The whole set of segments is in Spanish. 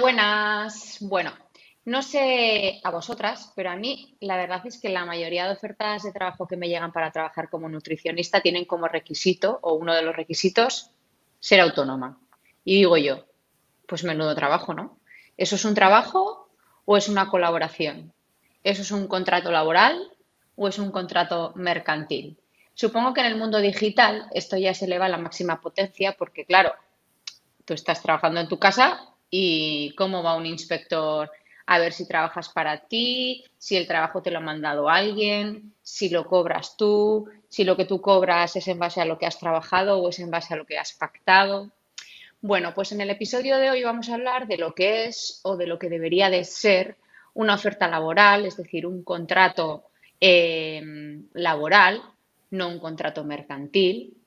Buenas. Bueno, no sé a vosotras, pero a mí la verdad es que la mayoría de ofertas de trabajo que me llegan para trabajar como nutricionista tienen como requisito o uno de los requisitos ser autónoma. Y digo yo, pues menudo trabajo, ¿no? ¿Eso es un trabajo o es una colaboración? ¿Eso es un contrato laboral o es un contrato mercantil? Supongo que en el mundo digital esto ya se eleva a la máxima potencia porque, claro, tú estás trabajando en tu casa y cómo va un inspector a ver si trabajas para ti, si el trabajo te lo ha mandado alguien, si lo cobras tú, si lo que tú cobras es en base a lo que has trabajado o es en base a lo que has pactado. Bueno, pues en el episodio de hoy vamos a hablar de lo que es o de lo que debería de ser una oferta laboral, es decir, un contrato eh, laboral, no un contrato mercantil,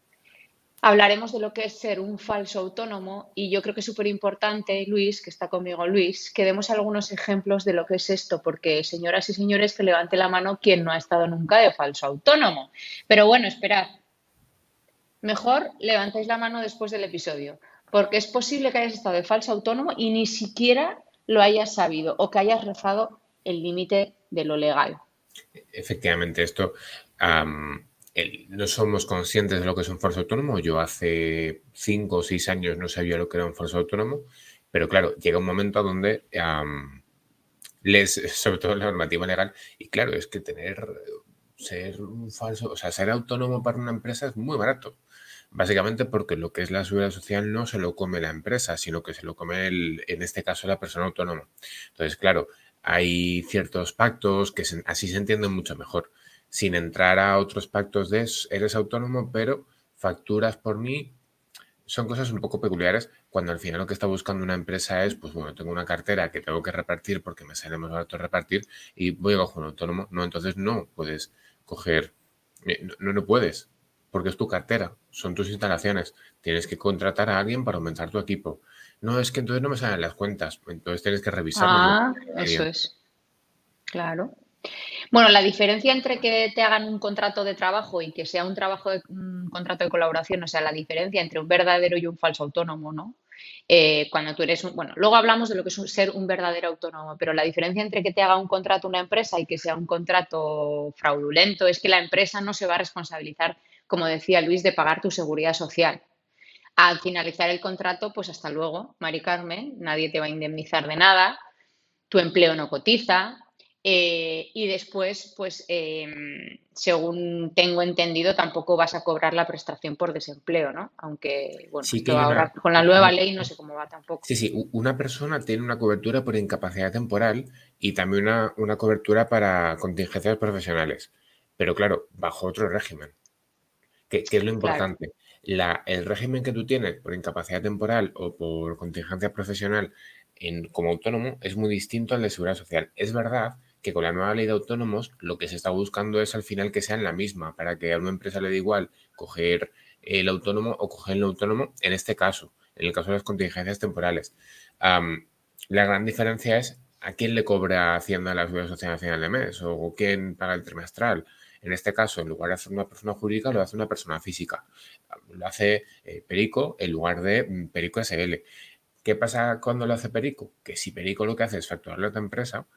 Hablaremos de lo que es ser un falso autónomo y yo creo que es súper importante, Luis, que está conmigo Luis, que demos algunos ejemplos de lo que es esto, porque señoras y señores, que levante la mano quien no ha estado nunca de falso autónomo. Pero bueno, esperad. Mejor levantáis la mano después del episodio, porque es posible que hayas estado de falso autónomo y ni siquiera lo hayas sabido o que hayas rozado el límite de lo legal. Efectivamente, esto no somos conscientes de lo que es un falso autónomo. Yo hace cinco o seis años no sabía lo que era un falso autónomo, pero claro, llega un momento donde lees sobre todo la normativa legal y claro, es que tener, ser un falso, o sea, ser autónomo para una empresa es muy barato. Básicamente porque lo que es la seguridad social no se lo come la empresa, sino que se lo come, el, en este caso, la persona autónoma. Entonces, claro, hay ciertos pactos que así se entienden mucho mejor sin entrar a otros pactos de eres autónomo, pero facturas por mí. Son cosas un poco peculiares cuando al final lo que está buscando una empresa es, pues bueno, tengo una cartera que tengo que repartir porque me sale más barato repartir y voy a coger un autónomo. No, entonces no puedes coger, eh, no, no puedes, porque es tu cartera, son tus instalaciones. Tienes que contratar a alguien para aumentar tu equipo. No, es que entonces no me salen las cuentas, entonces tienes que revisarlo. Ah, eso es. Claro. Bueno, la diferencia entre que te hagan un contrato de trabajo y que sea un trabajo de un contrato de colaboración, o sea, la diferencia entre un verdadero y un falso autónomo, ¿no? Eh, cuando tú eres un, bueno, luego hablamos de lo que es ser un verdadero autónomo, pero la diferencia entre que te haga un contrato una empresa y que sea un contrato fraudulento es que la empresa no se va a responsabilizar, como decía Luis, de pagar tu seguridad social. Al finalizar el contrato, pues hasta luego, Mari Carmen, nadie te va a indemnizar de nada, tu empleo no cotiza, eh, y después, pues, em, según tengo entendido, tampoco vas a cobrar la prestación por desempleo, ¿no? Aunque, bueno, con la nueva ley no sé cómo va tampoco. Sí, sí, una persona tiene una cobertura por incapacidad temporal y también una, cobertura para contingencias profesionales, pero claro, bajo otro régimen. ¿Qué, es lo importante? La, el régimen que tú tienes por incapacidad temporal o por contingencia profesional en, como autónomo es muy distinto al de seguridad social. Es verdad que con la nueva ley de autónomos lo que se está buscando es al final que sean la misma, para que a una empresa le dé igual coger el autónomo o coger el autónomo en este caso, en el caso de las contingencias temporales. la gran diferencia es a quién le cobra Hacienda la Seguridad Social de mes o quién paga el trimestral. En este caso, en lugar de hacer una persona jurídica, lo hace una persona física. Lo hace eh, Perico en lugar de mm, Perico SL. ¿Qué pasa cuando lo hace Perico? Que si Perico lo que hace es facturarle a otra empresa,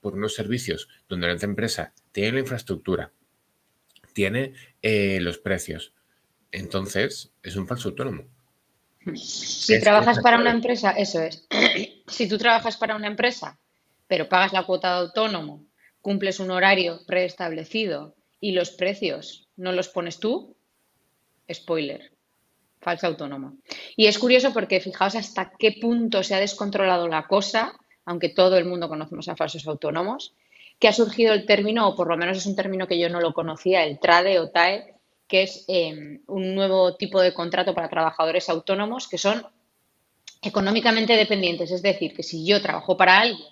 por unos servicios donde la empresa tiene la infraestructura, tiene eh, los precios. Entonces, es un falso autónomo. Si trabajas para una empresa, eso es. si tú trabajas para una empresa, pero pagas la cuota de autónomo, cumples un horario preestablecido y los precios no los pones tú, spoiler, falsa autónoma. Y es curioso porque fijaos hasta qué punto se ha descontrolado la cosa aunque todo el mundo conocemos a falsos autónomos, que ha surgido el término, o por lo menos es un término que yo no lo conocía, el TRADE o TAE, que es em, un nuevo tipo de contrato para trabajadores autónomos que son económicamente dependientes. Es decir, que si yo trabajo para alguien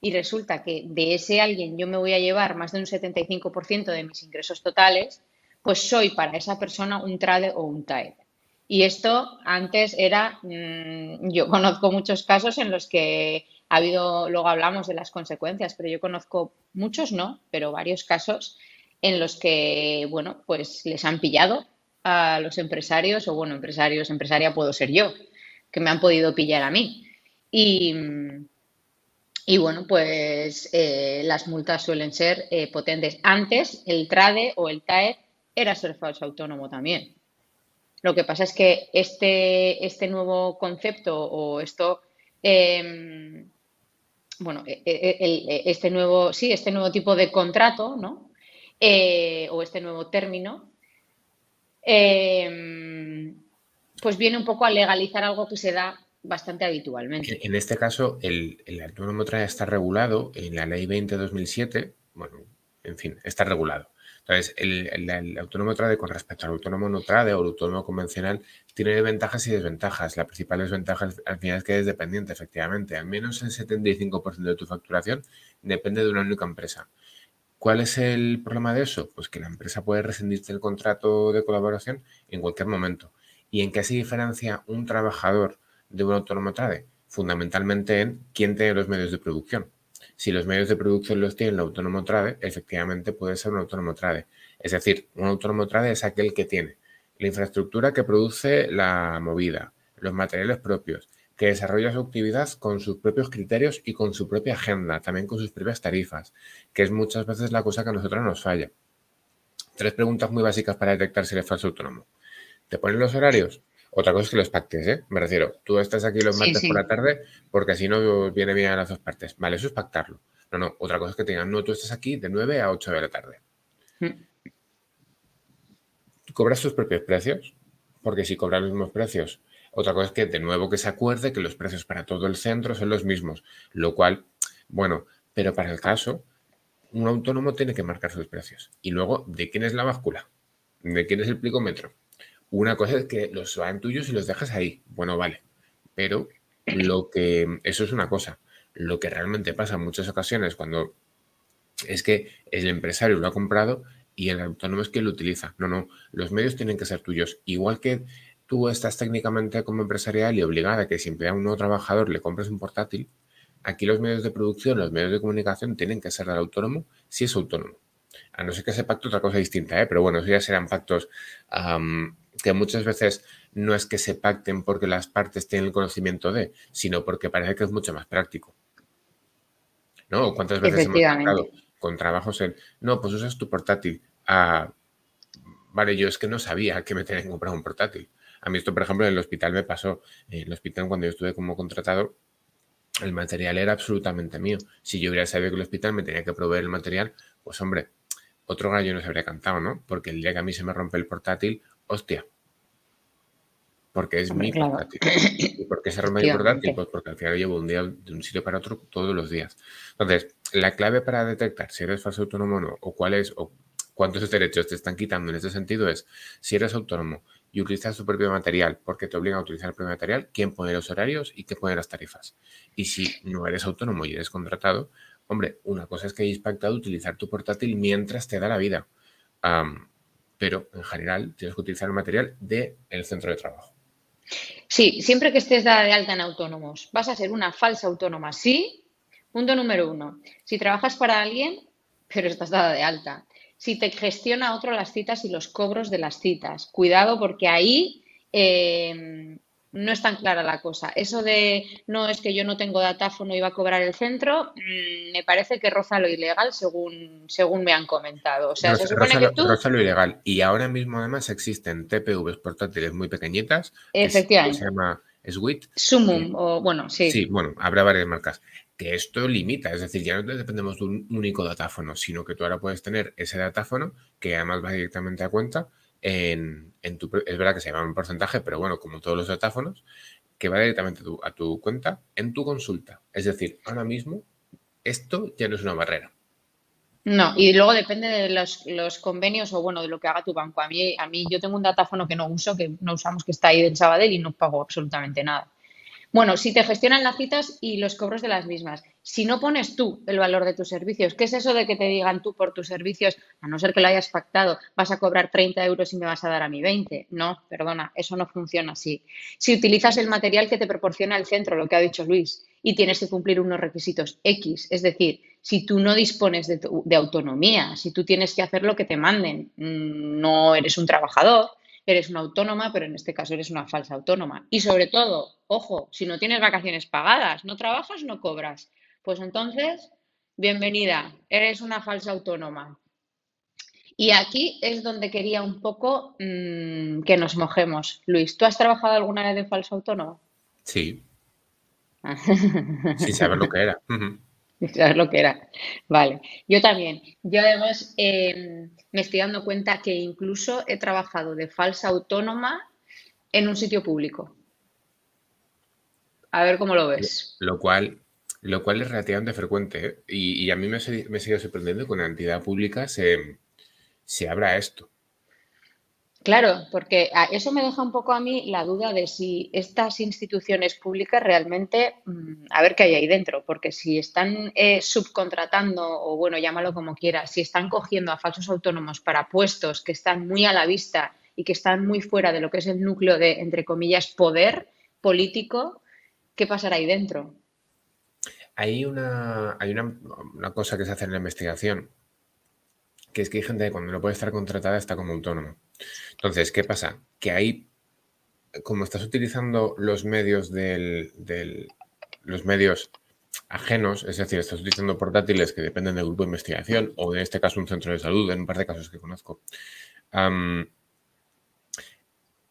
y resulta que de ese alguien yo me voy a llevar más de un 75% de mis ingresos totales, pues soy para esa persona un TRADE o un TAE. Y esto antes era, mm, yo conozco muchos casos en los que ha habido, luego hablamos de las consecuencias, pero yo conozco muchos no, pero varios casos en los que, bueno, pues les han pillado a los empresarios, o bueno, empresarios, empresaria puedo ser yo, que me han podido pillar a mí. Y, y bueno, pues eh, las multas suelen ser eh, potentes. Antes el TRADE o el TAE era ser falso autónomo también. Lo que pasa es que este, este nuevo concepto o esto, em, bueno, e, e, e, este nuevo, sí, este nuevo tipo de contrato, ¿no? Eh, o este nuevo término, em, pues viene un poco a legalizar algo que se da bastante habitualmente. En este caso, el, autónomo trae está regulado en la ley 20-2007, bueno, en fin, está regulado. Entonces, el, autónomo trade con respecto al autónomo no trade o el autónomo convencional tiene ventajas y desventajas. La principal desventaja al final es que es dependiente, efectivamente. Al menos el 75% de tu facturación depende de una única empresa. ¿Cuál es el problema de eso? Pues que la empresa puede rescindirte el contrato de colaboración en cualquier momento. ¿Y en qué se diferencia un trabajador de un autónomo trade? Fundamentalmente en quién tiene los medios de producción. Si los medios de producción los tiene el autónomo trade, efectivamente puede ser un autónomo trade. Es decir, un autónomo trade es aquel que tiene la infraestructura que produce la movida, los materiales propios, que desarrolla su actividad con sus propios criterios y con su propia agenda, también con sus propias tarifas, que es muchas veces la cosa que a nosotros nos falla. Tres preguntas muy básicas para detectar si eres falso autónomo. ¿Te ponen los horarios? Otra cosa es que los pactes, ¿eh? Me refiero, tú estás aquí los martes por la tarde porque así no viene bien a las dos partes. Vale, eso es pactarlo. No, no, otra cosa es que te digan, no, tú estás aquí de 9 a 8 de la tarde. Mm. ¿Cobras tus propios precios? Porque si cobras los mismos precios, otra cosa es que de nuevo que se acuerde que los precios para todo el centro son los mismos, lo cual, bueno, pero para el caso, un autónomo tiene que marcar sus precios. Y luego, ¿de quién es la báscula? ¿De quién es el plicómetro? Una cosa es que los van tuyos y los dejas ahí. Bueno, vale. Pero lo que. Eso es una cosa. Lo que realmente pasa en muchas ocasiones cuando es que el empresario lo ha comprado y el autónomo es quien lo utiliza. No, no. Los medios tienen que ser tuyos. Igual que tú estás técnicamente como empresarial y obligada a que siempre a un nuevo trabajador le compres un portátil, aquí los medios de producción, los medios de comunicación tienen que ser del autónomo si es autónomo. A no ser que ese pacto otra cosa distinta, ¿eh? pero bueno, eso ya serán pactos que muchas veces no es que se pacten porque las partes tienen el conocimiento de, sino porque parece que es mucho más práctico. ¿No? ¿Cuántas veces hemos pactado con trabajos en, no, pues usas tu portátil? Ah, vale, yo es que no sabía que me tenía que comprar un portátil. A mí esto, por ejemplo, en el hospital me pasó. En el hospital, cuando yo estuve como contratado, el material era absolutamente mío. Si yo hubiera sabido que el hospital me tenía que proveer el material, pues hombre, otro gallo no se habría cantado, ¿no? Porque el día que a mí se me rompe el portátil, hostia, porque es mi portátil. ¿Y por qué se rompe mi portátil? Pues porque al final llevo un día de un sitio para otro todos los días. Entonces, la clave para detectar si eres falso autónomo o no, o cuáles o cuántos derechos te están quitando en este sentido es si eres autónomo y utilizas tu propio material porque te obligan a utilizar el propio material, quién pone los horarios y qué pone las tarifas. Y si no eres autónomo y eres contratado, hombre, una cosa es que hayas pactado utilizar tu portátil mientras te da la vida pero en general tienes que utilizar el material del centro de trabajo. Sí, siempre que estés dada de alta en autónomos, vas a ser una falsa autónoma, sí. Punto número uno, si trabajas para alguien, pero estás dada de alta. Si te gestiona otro las citas y los cobros de las citas, cuidado porque ahí eh, no es tan clara la cosa. Eso de no es que yo no tengo datáfono y va a cobrar el centro, mm, me parece que roza lo ilegal según, según me han comentado. O sea, se supone que tú... roza lo ilegal. Y ahora mismo además existen TPVs portátiles muy pequeñitas. Efectivamente. se llama Swit. Sumum, o bueno, sí. Sí, bueno, habrá varias marcas. Que esto limita, es decir, ya no dependemos de un único datáfono, sino que tú ahora puedes tener ese datáfono que además va directamente a cuenta en, tu, es verdad que se llama un porcentaje, pero bueno, como todos los datáfonos, que va directamente a tu, cuenta en tu consulta. Es decir, ahora mismo esto ya no es una barrera. No, y luego depende de los, convenios o bueno, de lo que haga tu banco. A mí, a mí yo tengo un datáfono que no uso, que no usamos, que está ahí en Sabadell y no pago absolutamente nada. Bueno, si te gestionan las citas y los cobros de las mismas. Si no pones tú el valor de tus servicios, ¿qué es eso de que te digan tú por tus servicios, a no ser que lo hayas pactado, vas a cobrar 30 euros y me vas a dar a mí 20? No, perdona, eso no funciona así. Si utilizas el material que te proporciona el centro, lo que ha dicho Luis, y tienes que cumplir unos requisitos X, es decir, si tú no dispones de, de autonomía, si tú tienes que hacer lo que te manden, mm, no eres un trabajador, eres una autónoma, pero en este caso eres una falsa autónoma. Y sobre todo, ojo, si no tienes vacaciones pagadas, no trabajas, no cobras. Pues entonces, bienvenida, eres una falsa autónoma. Y aquí es donde quería un poco mm, que nos mojemos. Luis, ¿tú has trabajado alguna vez de falso autónomo? Sí. Sin saber lo que era. Sin saber lo que era. Vale. Yo también. Yo además em, me estoy dando cuenta que incluso he trabajado de falsa autónoma en un sitio público. A ver cómo lo ves. Lo cual, lo cual es relativamente frecuente. ¿eh? Y, a mí me, me sigue sorprendiendo que con la entidad pública se, se abra esto. Claro, porque eso me deja un poco a mí la duda de si estas instituciones públicas realmente, mm, a ver qué hay ahí dentro, porque si están eh, subcontratando, o bueno, llámalo como quieras, si están cogiendo a falsos autónomos para puestos que están muy a la vista y que están muy fuera de lo que es el núcleo de, entre comillas, poder político, ¿qué pasará ahí dentro? Hay una, hay una, una cosa que se hace en la investigación, que es que hay gente que cuando no puede estar contratada está como autónomo. Entonces, ¿qué pasa? Que ahí, como estás utilizando los medios del, los medios ajenos, es decir, estás utilizando portátiles que dependen del grupo de investigación o en este caso un centro de salud, en un par de casos que conozco.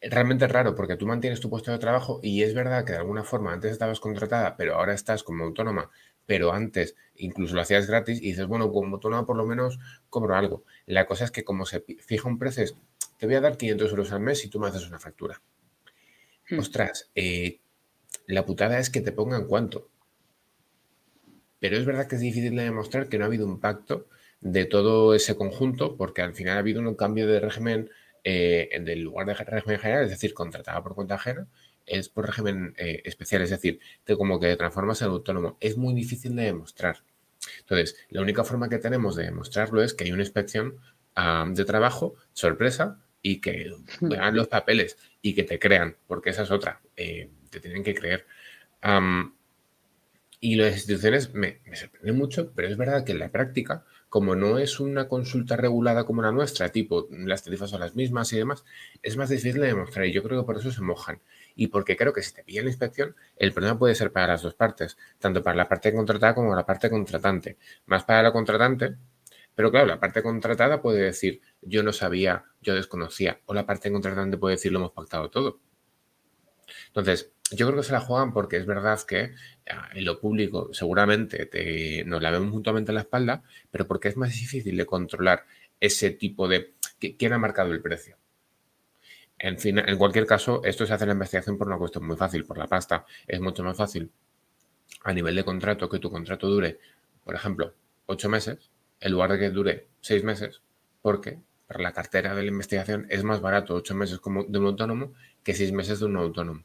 Realmente es raro porque tú mantienes tu puesto de trabajo y es verdad que de alguna forma antes estabas contratada, pero ahora estás como autónoma pero antes incluso lo hacías gratis y dices, bueno, como autónoma por lo menos cobro algo. La cosa es que como se fija un precio, te voy a dar 500 euros al mes si tú me haces una factura. Hmm. Ostras, eh, la putada es que te pongan cuánto. Pero es verdad que es difícil de demostrar que no ha habido un pacto de todo ese conjunto, porque al final ha habido un cambio de régimen eh, del lugar de régimen general, es decir, contratada por cuenta ajena, es por régimen eh, especial, es decir, te como que te transformas en autónomo. Es muy difícil de demostrar. Entonces, la única forma que tenemos de demostrarlo es que hay una inspección de trabajo, sorpresa, y que vean los papeles y que te crean, porque esa es otra, eh, te tienen que creer. y las instituciones me, me sorprenden mucho, pero es verdad que en la práctica, como no es una consulta regulada como la nuestra, tipo las tarifas son las mismas y demás, es más difícil de demostrar y yo creo que por eso se mojan y porque creo que si te pilla la inspección, el problema puede ser para las dos partes, tanto para la parte contratada como la parte contratante. Más para la contratante, pero claro, la parte contratada puede decir, yo no sabía, yo desconocía, o la parte contratante puede decir, lo hemos pactado todo. Entonces, yo creo que se la juegan porque es verdad que ah, en lo público seguramente te, nos la vemos mutuamente en la espalda, pero porque es más difícil de controlar ese tipo de... ¿Quién ha marcado el precio? En, fin, en cualquier caso, esto se hace en la investigación por una cuestión muy fácil, por la pasta. Es mucho más fácil a nivel de contrato que tu contrato dure, por ejemplo, ocho meses, en lugar de que dure seis meses, porque para la cartera de la investigación es más barato ocho meses como de un autónomo que seis meses de un autónomo.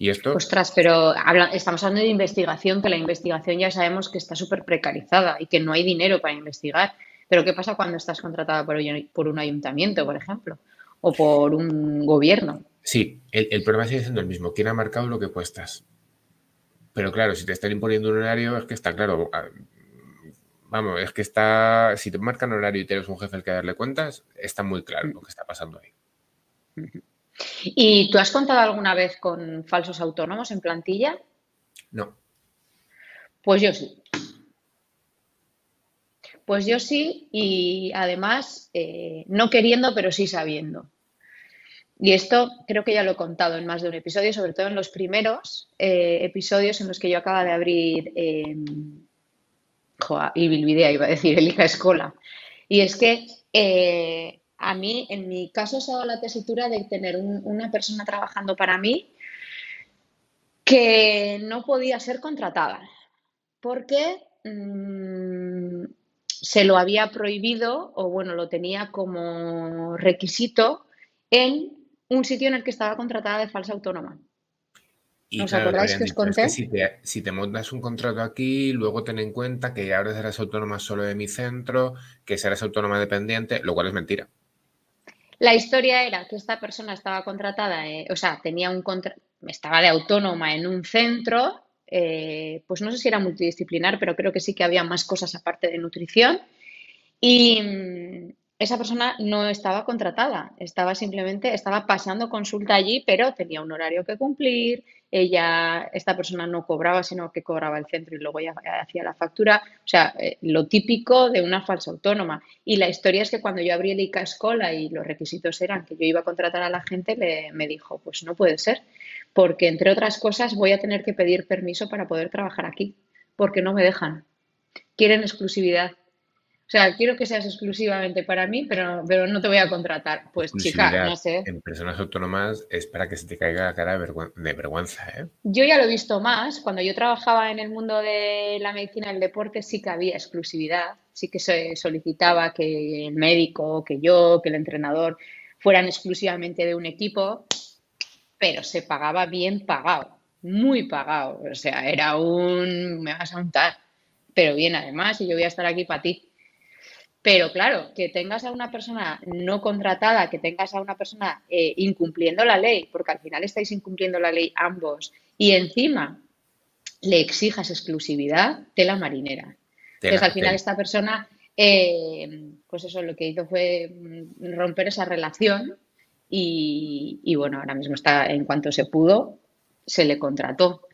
Y esto... Ostras, pero estamos hablando de investigación, que la investigación ya sabemos que está súper precarizada y que no hay dinero para investigar. Pero ¿qué pasa cuando estás contratada por un ayuntamiento, por ejemplo? o por un gobierno. Sí, el, problema sigue siendo el mismo. ¿Quién ha marcado lo que cuestas? Pero claro, si te están imponiendo un horario, es que está claro. Ah, vamos, es que está. Si te marcan horario y tienes un jefe al que darle cuentas, está muy claro lo que está pasando ahí. ¿Y tú has contado alguna vez con falsos autónomos en plantilla? No. Pues yo sí. Pues yo sí, y además eh, no queriendo, pero sí sabiendo. Y esto creo que ya lo he contado en más de un episodio, sobre todo en los primeros eh, episodios en los que yo acaba de abrir eh, y Bilvidea, iba a decir, Elija Escola. Y es que eh, a mí, en mi caso, se ha dado la tesitura de tener una persona trabajando para mí que no podía ser contratada. Porque mm, se lo había prohibido o bueno, lo tenía como requisito en un sitio en el que estaba contratada de falsa autónoma. ¿Os acordáis que os conté? si, te, montas un contrato aquí, luego ten en cuenta que ahora serás autónoma solo de mi centro, que serás autónoma dependiente, lo cual es mentira. La historia era que esta persona estaba contratada, eh, o sea, tenía un estaba de autónoma en un centro eh, pues no sé si era multidisciplinar, pero creo que sí que había más cosas aparte de nutrición. Y, esa persona no estaba contratada, estaba simplemente, estaba pasando consulta allí, pero tenía un horario que cumplir, ella, esta persona no cobraba, sino que cobraba el centro y luego ya hacía la factura, o sea, eh, lo típico de una falsa autónoma. Y la historia es que cuando yo abrí el ICA Escola y los requisitos eran que yo iba a contratar a la gente, le, me dijo, pues no puede ser, porque entre otras cosas voy a tener que pedir permiso para poder trabajar aquí, porque no me dejan. Quieren exclusividad. O sea, quiero que seas exclusivamente para mí, pero, pero no te voy a contratar. Pues chica, no sé. En personas autónomas es para que se te caiga la cara de, vergüenza. ¿eh? Yo ya lo he visto más. Cuando yo trabajaba en el mundo de la medicina y el deporte sí que había exclusividad. Sí que se solicitaba que el médico, que yo, que el entrenador fueran exclusivamente de un equipo, pero se pagaba bien pagado, muy pagado. O sea, era un... me vas a untar, pero bien además y yo voy a estar aquí para ti. Pero claro, que tengas a una persona no contratada, que tengas a una persona eh, incumpliendo la ley, porque al final estáis incumpliendo la ley ambos, y encima le exijas exclusividad, tela marinera. Entonces al final esta persona, eh, pues eso lo que hizo fue mm, romper esa relación y, y bueno, ahora mismo está, en cuanto se pudo, se le contrató.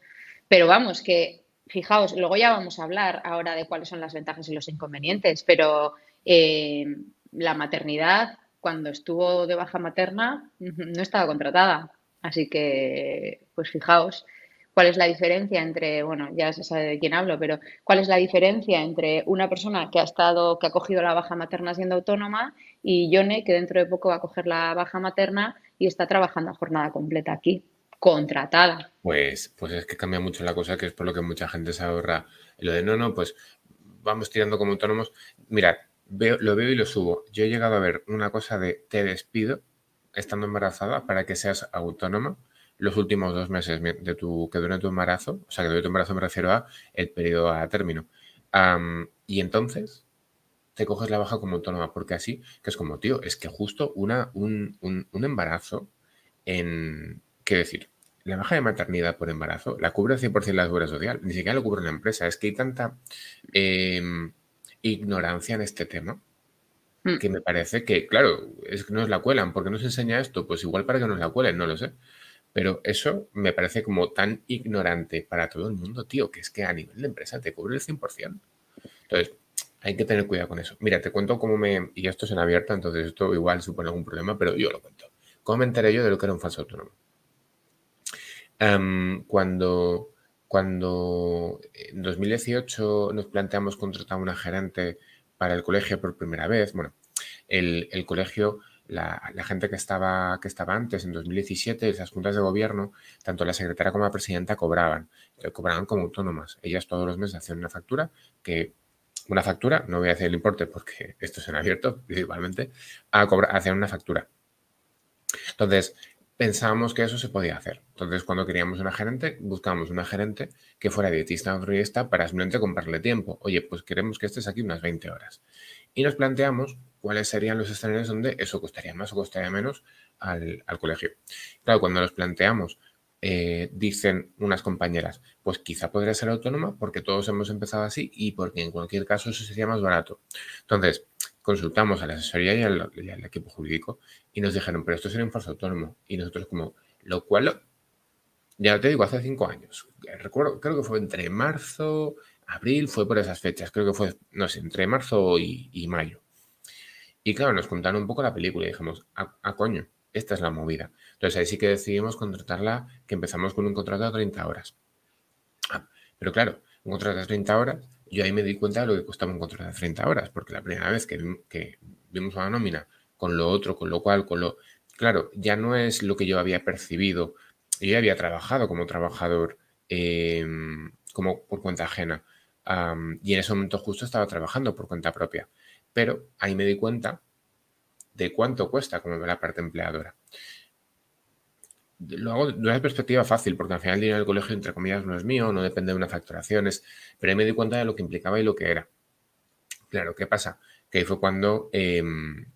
Pero vamos, que fijaos, luego ya vamos a hablar ahora de cuáles son las ventajas y los inconvenientes, pero eh, la maternidad, cuando estuvo de baja materna, no estaba contratada. Así que, pues fijaos, cuál es la diferencia entre, bueno, ya se sabe de quién hablo, pero cuál es la diferencia entre una persona que ha estado, que ha cogido la baja materna siendo autónoma y Yone, que dentro de poco va a coger la baja materna y está trabajando a jornada completa aquí, contratada. Pues, pues es que cambia mucho la cosa, que es por lo que mucha gente se ahorra. Lo de no, no, pues vamos tirando como autónomos. Mirad, lo veo y lo subo. Yo he llegado a ver una cosa de te despido estando embarazada para que seas autónoma los últimos dos meses de tu, que dure tu embarazo, o sea, que dure tu embarazo me refiero a el periodo a término. y entonces te coges la baja como autónoma, porque así, que es como, tío, es que justo una, un, embarazo en, ¿qué decir? La baja de maternidad por embarazo la cubre al 100% la seguridad social, ni siquiera lo cubre la empresa, es que hay tanta... Em, ignorancia en este tema mm. que me parece que, claro, es que nos la cuelan. ¿Por qué nos enseña esto? Pues igual para que nos la cuelen, no lo sé. Pero eso me parece como tan ignorante para todo el mundo, tío, que es que a nivel de empresa te cubre el 100%. Entonces, hay que tener cuidado con eso. Mira, te cuento cómo me... Y esto es en abierto, entonces esto igual supone algún problema, pero yo lo cuento. ¿Cómo me enteré yo de lo que era un falso autónomo? Em, cuando cuando en 2018 nos planteamos contratar a una gerente para el colegio por primera vez, bueno, el, colegio, la, gente que estaba, que estaba antes, en 2017, esas juntas de gobierno, tanto la secretaria como la presidenta cobraban, eh, cobraban como autónomas. Ellas todos los meses hacían una factura que una factura, no voy a decir el importe porque esto es en abierto, principalmente, a cobrar, hacían una factura. Entonces, pensábamos que eso se podía hacer. Entonces, cuando queríamos una gerente, buscábamos una gerente que fuera dietista o nutricionista para simplemente comprarle tiempo. Oye, pues queremos que estés aquí unas 20 horas. Y nos planteamos cuáles serían los escenarios donde eso costaría más o costaría menos al, colegio. Claro, cuando nos planteamos, eh, dicen unas compañeras, pues quizá podría ser autónoma porque todos hemos empezado así y porque en cualquier caso eso sería más barato. Entonces, consultamos a la asesoría y al, equipo jurídico y nos dijeron, pero esto sería un falso autónomo. Y nosotros como, lo cual, ya te digo, hace cinco años. Recuerdo, creo que fue entre marzo, abril, fue por esas fechas. Creo que fue, no sé, entre marzo y, mayo. Y claro, nos contaron un poco la película y dijimos, a, ah, ah, coño, esta es la movida. Entonces ahí sí que decidimos contratarla, que empezamos con un contrato de 30 horas. Ah, pero claro, un contrato de 30 horas yo ahí me di cuenta de lo que costaba un contrato de 30 horas, porque la primera vez que, que vimos una nómina con lo otro, con lo cual, con lo... Claro, ya no es lo que yo había percibido. Yo ya había trabajado como trabajador, em, como por cuenta ajena. y en ese momento justo estaba trabajando por cuenta propia. Pero ahí me di cuenta de cuánto cuesta como la parte empleadora lo hago de una perspectiva fácil, porque al final el dinero del colegio, entre comillas, no es mío, no depende de una facturación, pero ahí me di cuenta de lo que implicaba y lo que era. Claro, ¿qué pasa? Que ahí fue cuando, em,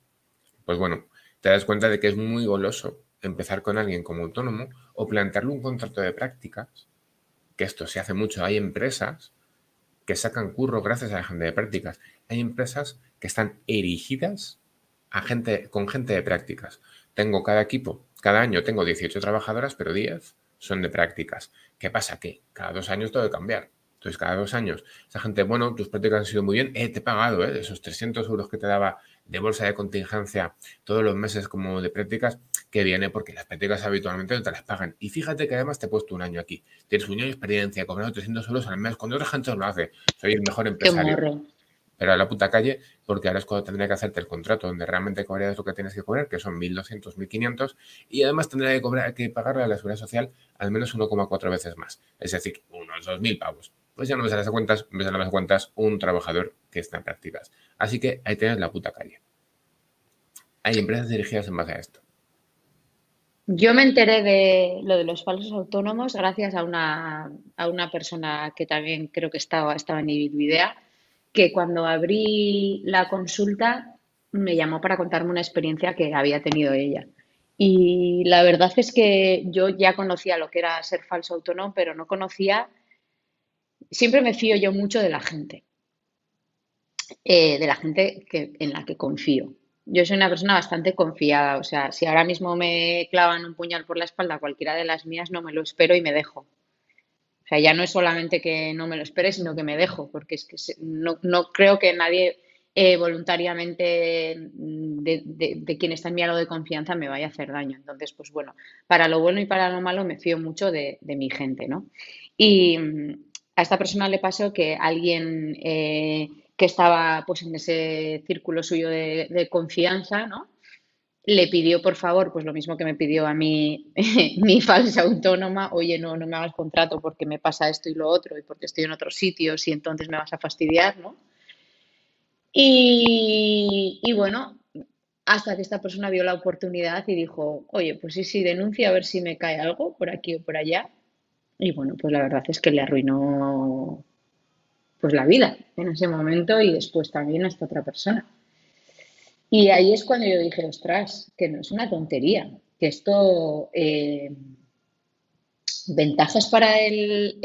pues bueno, te das cuenta de que es muy goloso empezar con alguien como autónomo o plantearle un contrato de prácticas, que esto se hace mucho. Hay empresas que sacan curro gracias a la agenda de prácticas. Hay empresas que están erigidas a gente, con gente de prácticas. Tengo cada equipo, cada año tengo 18 trabajadoras, pero 10 son de prácticas. ¿Qué pasa? Que cada dos años todo debe cambiar. Entonces, cada dos años, esa gente, bueno, tus prácticas han sido muy bien, eh, te he pagado, ¿eh? Esos 300 euros que te daba de bolsa de contingencia todos los meses como de prácticas, que viene porque las prácticas habitualmente no te las pagan. Y fíjate que además te he puesto un año aquí. Tienes un año de experiencia, cobrando 300 euros al mes, cuando otra gente lo hace. Soy el mejor empresario. Pero a la puta calle, porque ahora es cuando tendría que hacerte el contrato donde realmente cobrarías lo que tienes que cobrar, que son 1.200, 1.500, y además tendría que, cobrar, que pagarle a la seguridad social al menos 1,4 veces más. Es decir, unos 2.000 pavos. Pues ya no me sales a cuentas, me salen a cuentas un trabajador que está en prácticas. Así que ahí tienes la puta calle. Hay empresas dirigidas en base a esto. Yo me enteré de lo de los falsos autónomos gracias a una, a una persona que también creo que estaba, estaba en Ibidea, que cuando abrí la consulta me llamó para contarme una experiencia que había tenido ella. Y la verdad es que yo ya conocía lo que era ser falso autónomo, pero no conocía, siempre me fío yo mucho de la gente, eh, de la gente que, en la que confío yo soy una persona bastante confiada. O sea, si ahora mismo me clavan un puñal por la espalda cualquiera de las mías, no me lo espero y me dejo. Sea, ya no es solamente que no me lo espere, sino que me dejo, porque es que no, creo que nadie eh, voluntariamente mm, de, quien está en mi algo de confianza me vaya a hacer daño. Entonces, pues bueno, para lo bueno y para lo malo me fío mucho de, mi gente, ¿no? Y mm, a esta persona le pasó que alguien eh, que estaba pues en ese círculo suyo de, confianza, ¿no? Le pidió, por favor, pues lo mismo que me pidió a mí mi falsa autónoma, oye, no, no me hagas contrato porque me pasa esto y lo otro y porque estoy en otros sitios y entonces me vas a fastidiar, ¿no? Y, y bueno, hasta que esta persona vio la oportunidad y dijo, oye, pues sí, sí, denuncia a ver si me cae algo por aquí o por allá. Y bueno, pues la verdad es que le arruinó pues la vida en ese momento y después también a esta otra persona. Y ahí es cuando yo dije, ostras, que no es una tontería, que esto, eh, ventajas para el,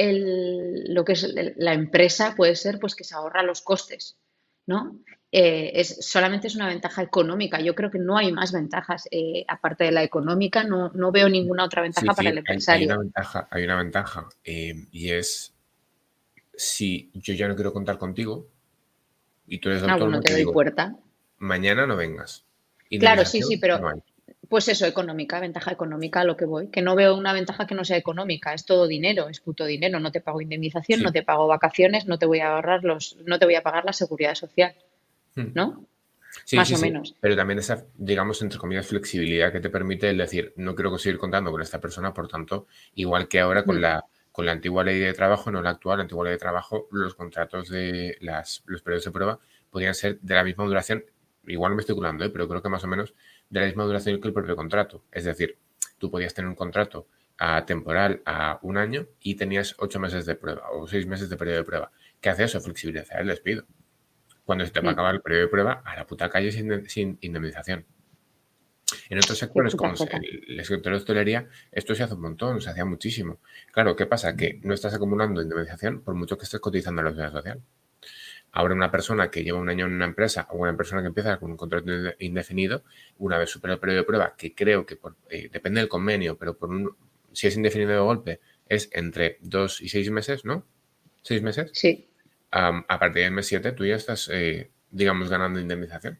lo que es la empresa puede ser pues que se ahorra los costes, ¿no? Eh, es, solamente es una ventaja económica. Yo creo que no hay más ventajas eh, aparte de la económica. No, no, veo ninguna otra ventaja para el empresario. Hay, una ventaja, hay una ventaja y es si yo ya no quiero contar contigo y tú eres ah, autónomo, te, doy puerta. Mañana no vengas. claro, sí, sí, pero pues eso, económica, ventaja económica a lo que voy. Que no veo una ventaja que no sea económica, es todo dinero, es puto dinero. No te pago indemnización, no te pago vacaciones, no te voy a ahorrar los, no te voy a pagar la seguridad social. Hmm. ¿No? Sí, Más o menos. Pero también esa, digamos, entre comillas, flexibilidad que te permite el decir, no quiero seguir contando con esta persona, por tanto, igual que ahora con hmm. la con la antigua ley de trabajo, no la actual, la antigua ley de trabajo, los contratos de las, los periodos de prueba podrían ser de la misma duración, igual me estoy culando, ¿eh? pero creo que más o menos de la misma duración que el propio contrato. Es decir, tú podías tener un contrato a temporal a un año y tenías ocho meses de prueba o seis meses de periodo de prueba. ¿Qué hace eso? Flexibilizar el despido. Cuando se te va a acabar el periodo de prueba, a la puta calle sin indemnización. En otros sectores, como el, sector de hostelería, esto se hace un montón, se hacía muchísimo. Claro, ¿qué pasa? Que no estás acumulando indemnización por mucho que estés cotizando a la seguridad social. Ahora, una persona que lleva un año en una empresa o una persona que empieza con un contrato indefinido, una vez supera el periodo de prueba, que creo que eh, depende del convenio, pero por un, si es indefinido de golpe, es entre dos y seis meses, ¿no? ¿Seis meses? Sí. a partir del mes 7 tú ya estás, eh, digamos, ganando indemnización.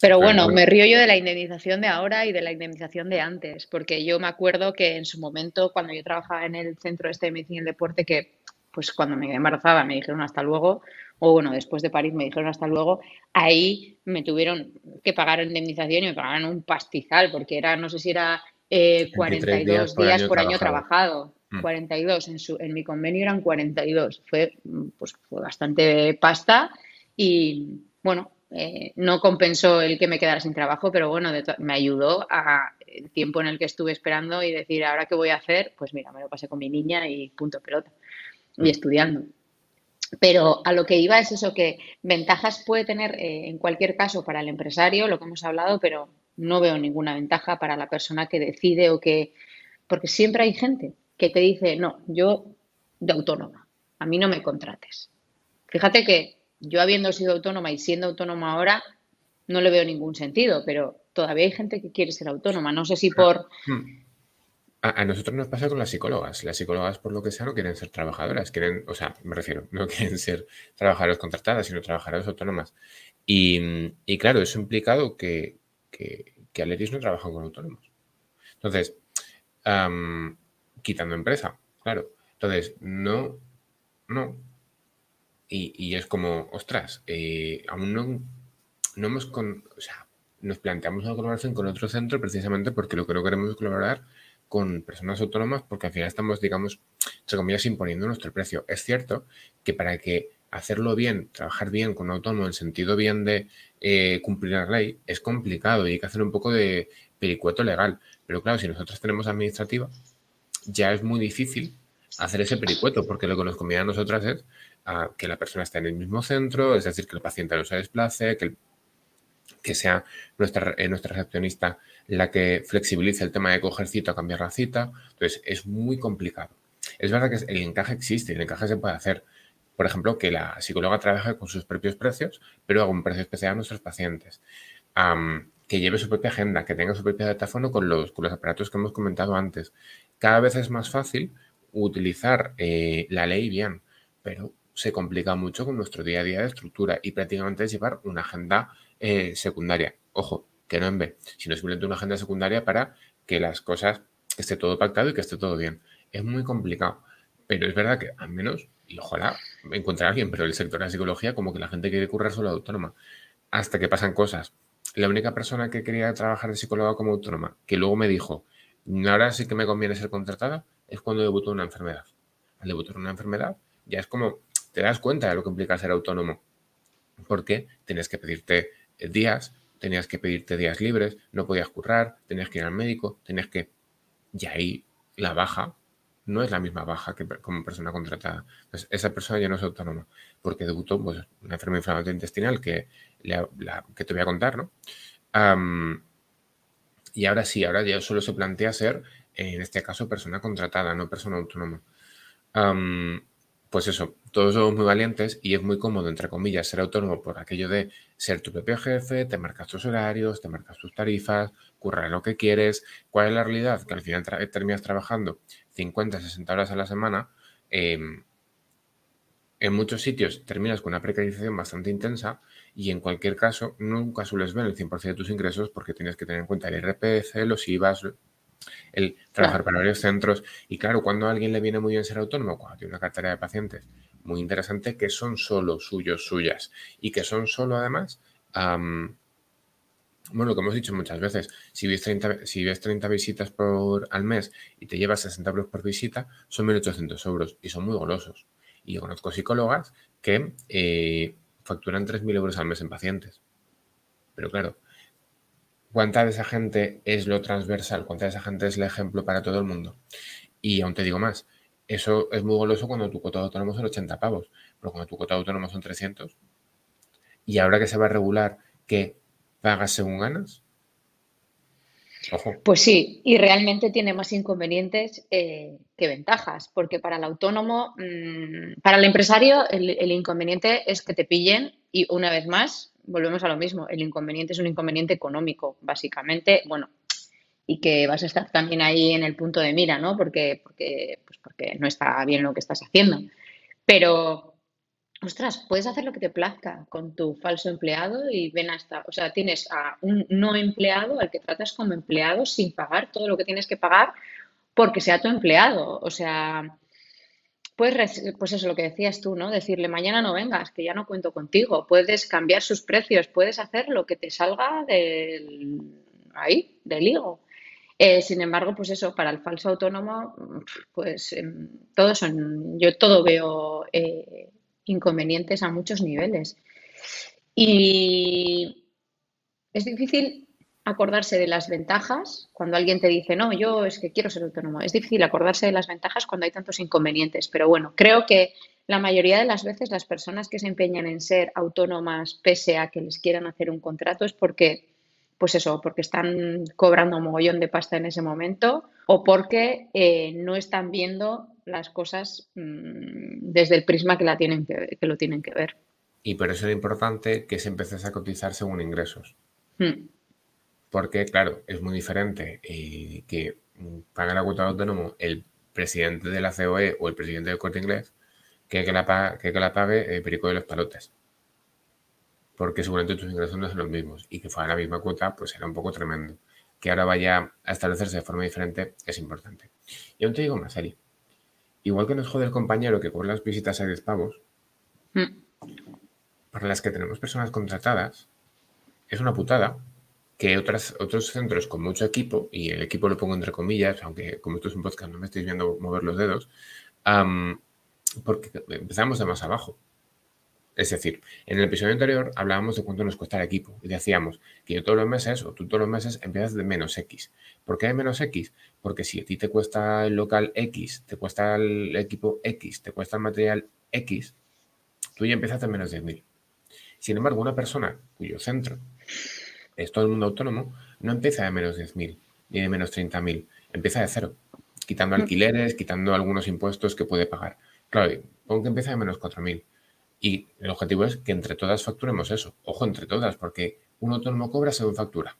Pero bueno, me río yo de la indemnización de ahora y de la indemnización de antes, porque yo me acuerdo que en su momento, cuando yo trabajaba en el centro este de medicina y el deporte, que pues cuando me embarazaba me dijeron hasta luego, o bueno, después de París me dijeron hasta luego, ahí me tuvieron que pagar indemnización y me pagaron un pastizal, porque era, no sé si era 42 eh, días por, año, trabajado. 42, mm. en, su, en mi convenio eran 42. Fue, pues, fue bastante pasta y bueno, eh, no compensó el que me quedara sin trabajo, pero bueno, me ayudó a el tiempo en el que estuve esperando y decir, ahora qué voy a hacer, pues mira, me lo pasé con mi niña y punto pelota, y mm. estudiando. Pero a lo que iba es eso, que ventajas puede tener eh, en cualquier caso para el empresario, lo que hemos hablado, pero no veo ninguna ventaja para la persona que decide o que... Porque siempre hay gente que te dice, no, yo de autónoma, a mí no me contrates. Fíjate que yo habiendo sido autónoma y siendo autónoma ahora, no le veo ningún sentido, pero todavía hay gente que quiere ser autónoma. No sé si por... Hmm. A, nosotros nos pasa con las psicólogas. Las psicólogas, por lo que sea, no quieren ser trabajadoras, quieren, o sea, me refiero, no quieren ser trabajadoras contratadas, sino trabajadoras autónomas. Y, claro, eso ha implicado que, que, que no trabaja con autónomos. Entonces, quitando empresa, claro. Entonces, no, no. Y, es como, ostras, eh, aún no, no hemos con, o sea, nos planteamos una colaboración con otro centro precisamente porque lo que no queremos es colaborar con personas autónomas porque al final estamos, digamos, entre comillas, imponiendo nuestro precio. Es cierto que para que hacerlo bien, trabajar bien con un autónomo en sentido bien de eh, cumplir la ley, es complicado y hay que hacer un poco de pericueto legal. Pero claro, si nosotros tenemos administrativa, ya es muy difícil hacer ese pericueto, porque lo que nos conviene a nosotras es que la persona esté en el mismo centro, es decir, que el paciente no se desplace, que, que sea nuestra, eh, nuestra recepcionista la que flexibilice el tema de coger cita cambiar la cita. Entonces, es muy complicado. Es verdad que el encaje existe, el encaje se puede hacer. Por ejemplo, que la psicóloga trabaje con sus propios precios, pero haga un precio especial a nuestros pacientes. que lleve su propia agenda, que tenga su propio datáfono con los, los aparatos que hemos comentado antes. Cada vez es más fácil utilizar eh, la ley bien, pero se complica mucho con nuestro día a día de estructura y prácticamente es llevar una agenda eh, secundaria. Ojo, que no en B, sino simplemente una agenda secundaria para que las cosas esté todo pactado y que esté todo bien. Es muy complicado, pero es verdad que al menos, y ojalá encuentre a alguien, pero el sector de la psicología como que la gente quiere currar solo autónoma, hasta que pasan cosas. La única persona que quería trabajar de psicóloga como autónoma, que luego me dijo, ahora sí que me conviene ser contratada, es cuando debutó una enfermedad. Al debutar una enfermedad, ya es como te das cuenta de lo que implica ser autónomo. Porque tienes que pedirte días, tenías que pedirte días libres, no podías currar, tenías que ir al médico, tenías que... Y ahí la baja no es la misma baja que como persona contratada. Esa persona ya no es autónoma, porque debutó pues, una enfermedad inflamatoria intestinal que te voy a contar, ¿no? y ahora sí, ahora ya solo se plantea ser, en este caso, persona contratada, no persona autónoma pues eso, todos somos muy valientes y es muy cómodo, entre comillas, ser autónomo por aquello de ser tu propio jefe, te marcas tus horarios, te marcas tus tarifas, currar lo que quieres. ¿Cuál es la realidad? Que al final terminas trabajando 50, 60 horas a la semana. Em, en muchos sitios terminas con una precarización bastante intensa y en cualquier caso nunca sueles ver el 100% de tus ingresos porque tienes que tener en cuenta el IRPF, los IVAs, el trabajar para varios centros. Y claro, cuando a alguien le viene muy bien ser autónomo, cuando tiene una cartera de pacientes muy interesante, que son solo suyos, suyas, y que son solo además, bueno, lo que hemos dicho muchas veces, si ves 30, si ves 30 visitas por, al mes y te llevas 60 euros por visita, son 1.800 euros y son muy golosos. Y yo conozco psicólogas que eh, facturan 3.000 euros al mes en pacientes. Pero claro, cuánta de esa gente es lo transversal, cuánta de esa gente es el ejemplo para todo el mundo. Y aún te digo más, eso es muy goloso cuando tu cuota autónomo son 80 pavos, pero cuando tu cuota autónomo son 300, y ahora que se va a regular que pagas según ganas. Pues sí, y realmente tiene más inconvenientes eh, que ventajas, porque para el autónomo, mm, para el empresario, el inconveniente es que te pillen y una vez más volvemos a lo mismo, el inconveniente es un inconveniente económico, básicamente, bueno, y que vas a estar también ahí en el punto de mira, ¿no? Porque, porque, pues porque no está bien lo que estás haciendo. Pero, ostras, puedes hacer lo que te plazca con tu falso empleado y ven hasta, o sea, tienes a un no empleado al que tratas como empleado sin pagar todo lo que tienes que pagar porque sea tu empleado. O sea, puedes, pues eso, lo que decías tú, ¿no? Decirle, mañana no vengas, que ya no cuento contigo. Puedes cambiar sus precios, puedes hacer lo que te salga del, ahí, del higo. Eh, sin embargo, pues eso, para el falso autónomo, pues em, todo son, yo todo veo eh, inconvenientes a muchos niveles. Y es difícil acordarse de las ventajas cuando alguien te dice, no, yo es que quiero ser autónomo. Es difícil acordarse de las ventajas cuando hay tantos inconvenientes, pero bueno, creo que la mayoría de las veces las personas que se empeñan en ser autónomas pese a que les quieran hacer un contrato es porque, pues eso, porque están cobrando un mogollón de pasta en ese momento o porque eh, no están viendo las cosas mm, desde el prisma que, la tienen que, que lo tienen que ver. Y por eso era importante que se empezase a cotizar según ingresos. Hmm. Porque, claro, es muy diferente eh, que pague la cuota de autónomo el presidente de la COE o el presidente del corte inglés que que la, pague, que, la pague eh, Perico de los Palotes. Porque seguramente tus ingresos no son los mismos y que fuera la misma cuota, pues era un poco tremendo. Que ahora vaya a establecerse de forma diferente es importante. Y aún te digo más, Ari. Igual que nos jode el compañero que cobra las visitas a 10 pavos, mm. para las que tenemos personas contratadas, es una putada que otras, otros centros con mucho equipo, y el equipo lo pongo entre comillas, aunque como esto es un podcast no me estáis viendo mover los dedos, porque empezamos de más abajo. Es decir, en el episodio anterior hablábamos de cuánto nos cuesta el equipo y decíamos que yo todos los meses o tú todos los meses empiezas de menos X. ¿Por qué de menos X? Porque si a ti te cuesta el local X, te cuesta el equipo X, te cuesta el material X, tú ya empiezas de menos 10.000. Sin embargo, una persona cuyo centro es todo el mundo autónomo, no empieza de menos 10.000 ni de menos 30.000, empieza de cero, quitando alquileres, quitando algunos impuestos que puede pagar. Claro, pongo que empieza de menos 4.000. Y el objetivo es que entre todas facturemos eso. Ojo, entre todas, porque un autónomo cobra según factura.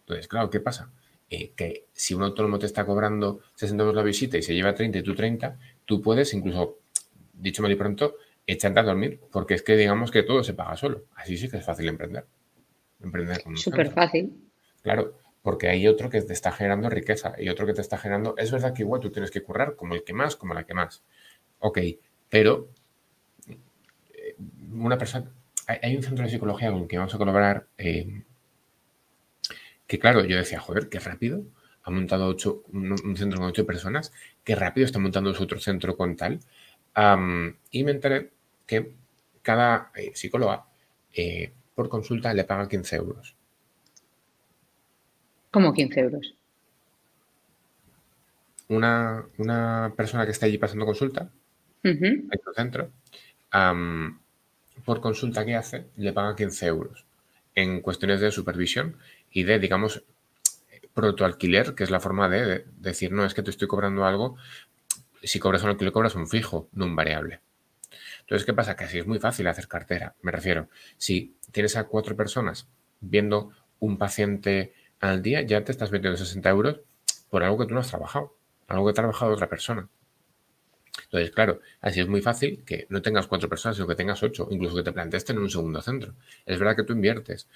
Entonces, claro, ¿qué pasa? Eh, que si un autónomo te está cobrando 60 euros la visita y se lleva 30 y tú 30, tú puedes incluso, dicho mal y pronto, echarte a dormir, porque es que digamos que todo se paga solo. Así sí que es fácil emprender emprender con Súper fácil. Claro, porque hay otro que te está generando riqueza y otro que te está generando. Es verdad que igual tú tienes que currar como el que más, como la que más. Ok, pero una persona. Hay un centro de psicología con el que vamos a colaborar. Eh, que claro, yo decía, joder, qué rápido. Ha montado ocho, un, centro con ocho personas. Qué rápido está montando su otro centro con tal. y me enteré que cada eh, psicóloga por consulta le paga 15 euros. ¿Cómo 15 euros? Una, persona que está allí pasando consulta, en tu centro, por consulta que hace, le paga 15 euros en cuestiones de supervisión y de, digamos, protoalquiler, que es la forma de, decir, no, es que te estoy cobrando algo, si cobras un alquiler, cobras un fijo, no un variable. Entonces, ¿qué pasa? Que así es muy fácil hacer cartera. Me refiero, si tienes a cuatro personas viendo un paciente al día, ya te estás metiendo 60 euros por algo que tú no has trabajado, algo que ha trabajado otra persona. Entonces, claro, así es muy fácil que no tengas cuatro personas, sino que tengas ocho, incluso que te plantees tener un segundo centro. Es verdad que tú inviertes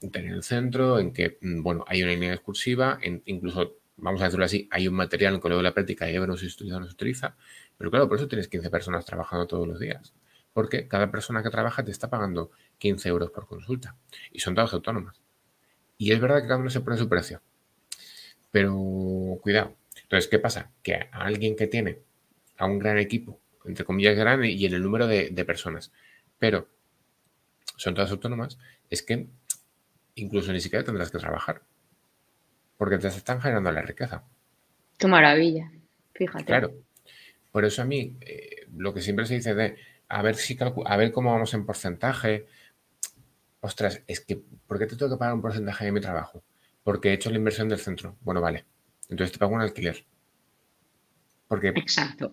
en tener el centro, en que, mm, bueno, hay una línea excursiva, incluso, vamos a decirlo así, hay un material en luego de la práctica y no se no se utiliza, pero claro, por eso tienes 15 personas trabajando todos los días. Porque cada persona que trabaja te está pagando 15 euros por consulta. Y son todas autónomas. Y es verdad que cada uno se pone su precio. Pero cuidado. Entonces, ¿qué pasa? Que a alguien que tiene a un gran equipo, entre comillas grande, y en el número de, de personas, pero son todas autónomas, es que incluso ni siquiera tendrás que trabajar. Porque te están generando la riqueza. Qué maravilla. Fíjate. Claro. Por eso a mí, eh, lo que siempre se dice de a ver si a ver cómo vamos en porcentaje. Ostras, es que, ¿por qué te tengo que pagar un porcentaje de mi trabajo? Porque he hecho la inversión del centro. Bueno, vale. Entonces te pago un alquiler. Porque. Exacto.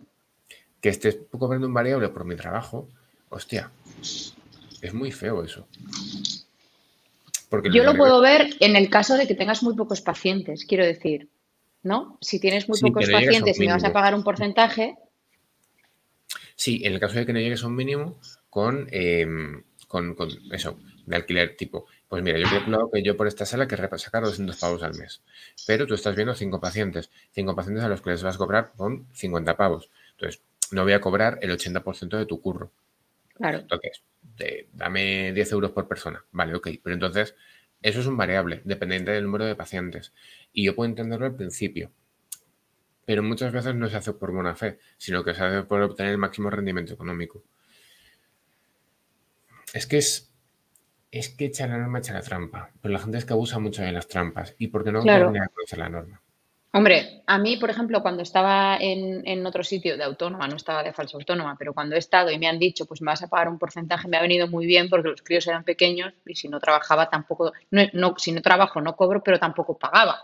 Que estés cobrando un variable por mi trabajo, hostia, es muy feo eso. Porque Yo lo puedo ver en el caso de que tengas muy pocos pacientes, quiero decir, ¿no? Si tienes muy pocos pacientes y me vas a pagar un porcentaje, Sí, en el caso de que no llegues a un mínimo con, em, con, eso, de alquiler tipo. Pues mira, yo creo que yo por esta sala querré sacar 200 pavos al mes. Pero tú estás viendo cinco pacientes. Cinco pacientes a los que les vas a cobrar con 50 pavos. Entonces, no voy a cobrar el 80% de tu curro. Claro. Entonces, dame 10 euros por persona. Vale, ok. Pero entonces, eso es un variable, dependiente del número de pacientes. Y yo puedo entenderlo al principio pero muchas veces no se hace por buena fe, sino que se hace por obtener el máximo rendimiento económico. Es que es, es que echa la norma, echa la trampa, pero la gente es que abusa mucho de las trampas y porque no claro. conocer la norma. Hombre, a mí, por ejemplo, cuando estaba en, otro sitio de autónoma, no estaba de falsa autónoma, pero cuando he estado y me han dicho, pues me vas a pagar un porcentaje, me ha venido muy bien porque los críos eran pequeños y si no trabajaba tampoco, no, si no trabajo no cobro, pero tampoco pagaba.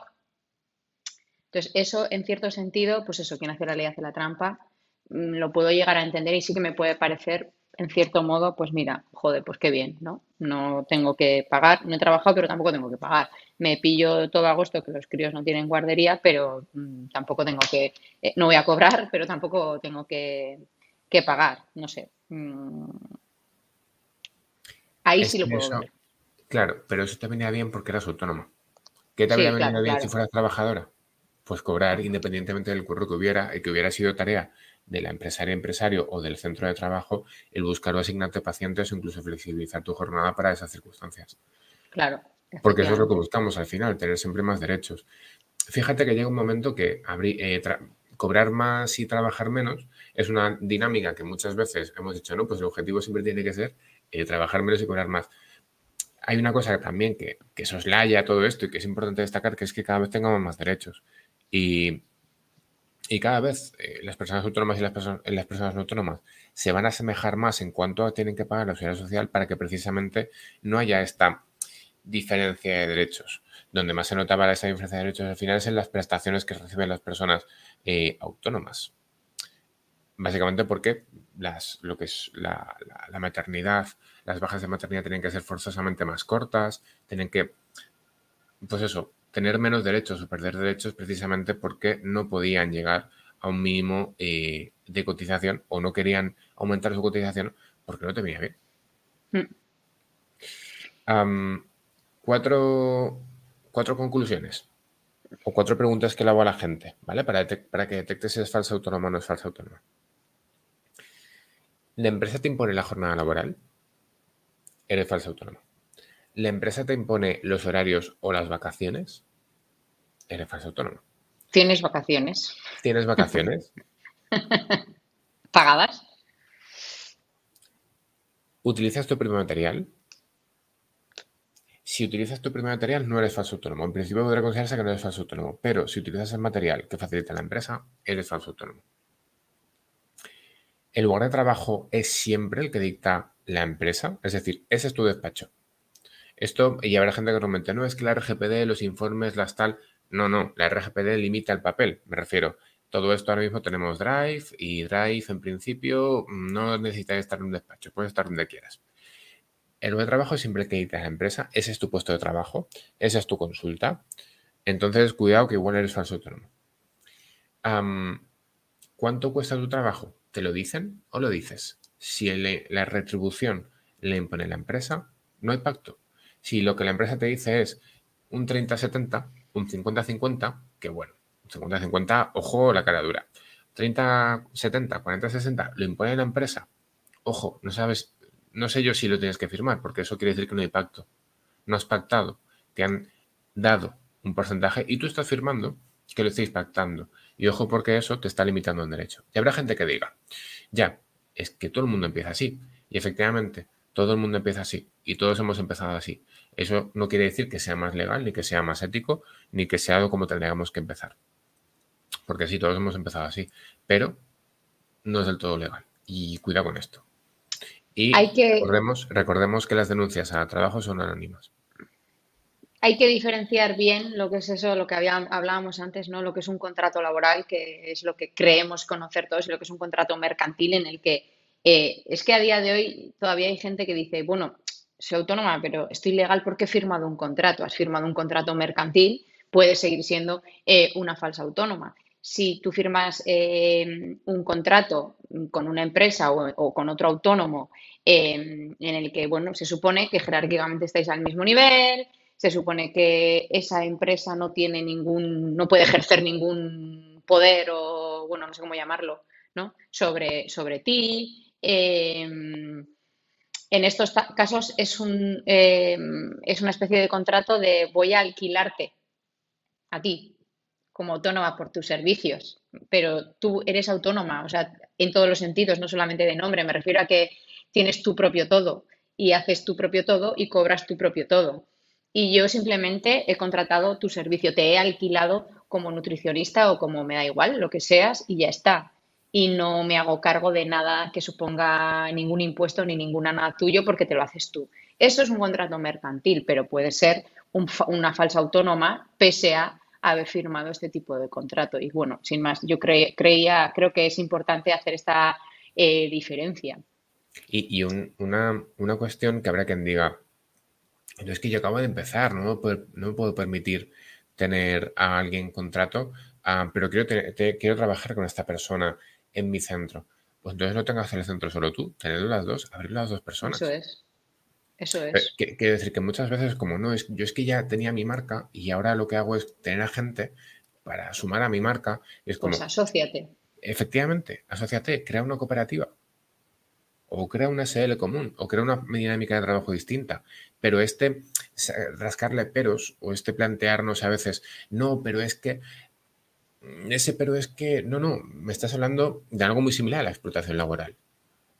Entonces, eso en cierto sentido, pues eso, quien hace la ley hace la trampa, mm, lo puedo llegar a entender y sí que me puede parecer en cierto modo, pues mira, joder, pues qué bien, ¿no? No tengo que pagar, no he trabajado, pero tampoco tengo que pagar. Me pillo todo agosto que los críos no tienen guardería, pero mm, tampoco tengo que, eh, no voy a cobrar, pero tampoco tengo que, pagar, no sé. Mm. Ahí sí lo puedo ver. Claro, pero eso te venía bien porque eras autónoma. ¿Qué te habría venido bien si fueras trabajadora? Pues cobrar independientemente del curro que hubiera y que hubiera sido tarea de la empresaria empresario o del centro de trabajo el buscar o asignarte pacientes o incluso flexibilizar tu jornada para esas circunstancias. Claro. Porque eso es lo que buscamos al final, tener siempre más derechos. Fíjate que llega un momento que eh, cobrar más y trabajar menos es una dinámica que muchas veces hemos dicho, no, pues el objetivo siempre tiene que ser eh, trabajar menos y cobrar más. Hay una cosa también que, que soslaya todo esto y que es importante destacar, que es que cada vez tengamos más derechos. Y, y cada vez eh, las personas autónomas y las, personas, las personas no autónomas se van a asemejar más en cuanto a tienen que pagar la seguridad social para que precisamente no haya esta diferencia de derechos. Donde más se notaba esa diferencia de derechos al final es en las prestaciones que reciben las personas eh, autónomas. Básicamente porque las, lo que es la, la, maternidad, las bajas de maternidad tienen que ser forzosamente más cortas, tienen que, pues eso, tener menos derechos o perder derechos precisamente porque no podían llegar a un mínimo eh, de cotización o no querían aumentar su cotización porque no te venía bien. Mm. cuatro, cuatro, conclusiones o cuatro preguntas que le hago a la gente, ¿vale? Para, para que detectes si es falsa autónoma o no es falsa autónoma. ¿La empresa te impone la jornada laboral? Eres falsa autónoma. ¿La empresa te impone los horarios o las vacaciones? Eres falso autónomo. ¿Tienes vacaciones? ¿Tienes vacaciones? ¿Pagadas? ¿Utilizas tu primer material? Si utilizas tu primer material, no eres falso autónomo. En principio podría considerarse que no eres falso autónomo, pero si utilizas el material que facilita la empresa, eres falso autónomo. ¿El lugar de trabajo es siempre el que dicta la empresa? Es decir, ese es tu despacho. Esto, y habrá gente que comente, no, es que la RGPD, los informes, las tal. No, no, la RGPD limita el papel, me refiero. Todo esto ahora mismo tenemos Drive y Drive en principio no necesitas estar en un despacho, puedes estar donde quieras. El de trabajo siempre que dicta la empresa, ese es tu puesto de trabajo, esa es tu consulta. Entonces, cuidado que igual eres falso autónomo. ¿Cuánto cuesta tu trabajo? ¿Te lo dicen o lo dices? Si la retribución le impone la empresa, no hay pacto. Si lo que la empresa te dice es un 30-70, un 50-50, que bueno, un 50-50, ojo, la cara dura. 30-70, 40-60, lo impone la empresa. Ojo, no sabes, no sé yo si lo tienes que firmar, porque eso quiere decir que no hay pacto. No has pactado, te han dado un porcentaje y tú estás firmando que lo estáis pactando. Y ojo porque eso te está limitando en derecho. Y habrá gente que diga, ya, es que todo el mundo empieza así. Y efectivamente, todo el mundo empieza así y todos hemos empezado así. Eso no quiere decir que sea más legal, ni que sea más ético, ni que sea algo como tendríamos que empezar. Porque sí, todos hemos empezado así, pero no es del todo legal. Y cuida con esto. Y recordemos, recordemos que las denuncias a trabajo son anónimas. Hay que diferenciar bien lo que es eso, lo que hablábamos antes, ¿no? Lo que es un contrato laboral, que es lo que creemos conocer todos, y lo que es un contrato mercantil en el que eh, es que a día de hoy todavía hay gente que dice, bueno, soy autónoma, pero estoy legal porque he firmado un contrato. Has firmado un contrato mercantil, puedes seguir siendo eh, una falsa autónoma. Si tú firmas eh, un contrato con una empresa o, con otro autónomo en el que, bueno, se supone que jerárquicamente estáis al mismo nivel, se supone que esa empresa no tiene ningún, no puede ejercer ningún poder o, bueno, no sé cómo llamarlo, ¿no? Sobre, sobre ti, en estos casos es, un, em, es una especie de contrato de voy a alquilarte a ti como autónoma por tus servicios, pero tú eres autónoma, o sea, en todos los sentidos, no solamente de nombre, me refiero a que tienes tu propio todo y haces tu propio todo y cobras tu propio todo. Y yo simplemente he contratado tu servicio, te he alquilado como nutricionista o como me da igual, lo que seas, y ya está y no me hago cargo de nada que suponga ningún impuesto ni ninguna nada tuyo porque te lo haces tú. Eso es un contrato mercantil, pero puede ser una falsa autónoma pese a haber firmado este tipo de contrato. Y bueno, sin más, yo creía, creo que es importante hacer esta eh, diferencia. Y, una, cuestión que habrá quien diga, es que yo acabo de empezar, no me puedo, permitir tener a alguien contrato, ah, pero quiero, quiero trabajar con esta persona en mi centro. Pues entonces no tengas el centro solo tú, tenerlo las dos, abrir las dos personas. Eso es. Eso es. Quiero decir que muchas veces como no, es, yo es que ya tenía mi marca y ahora lo que hago es tener a gente para sumar a mi marca. Es como, pues asóciate. Efectivamente, asóciate, crea una cooperativa o crea una SL común, o crea una dinámica de trabajo distinta. Pero este rascarle peros o este plantearnos a veces, no, pero es que, ese pero es que, no, no, me estás hablando de algo muy similar a la explotación laboral.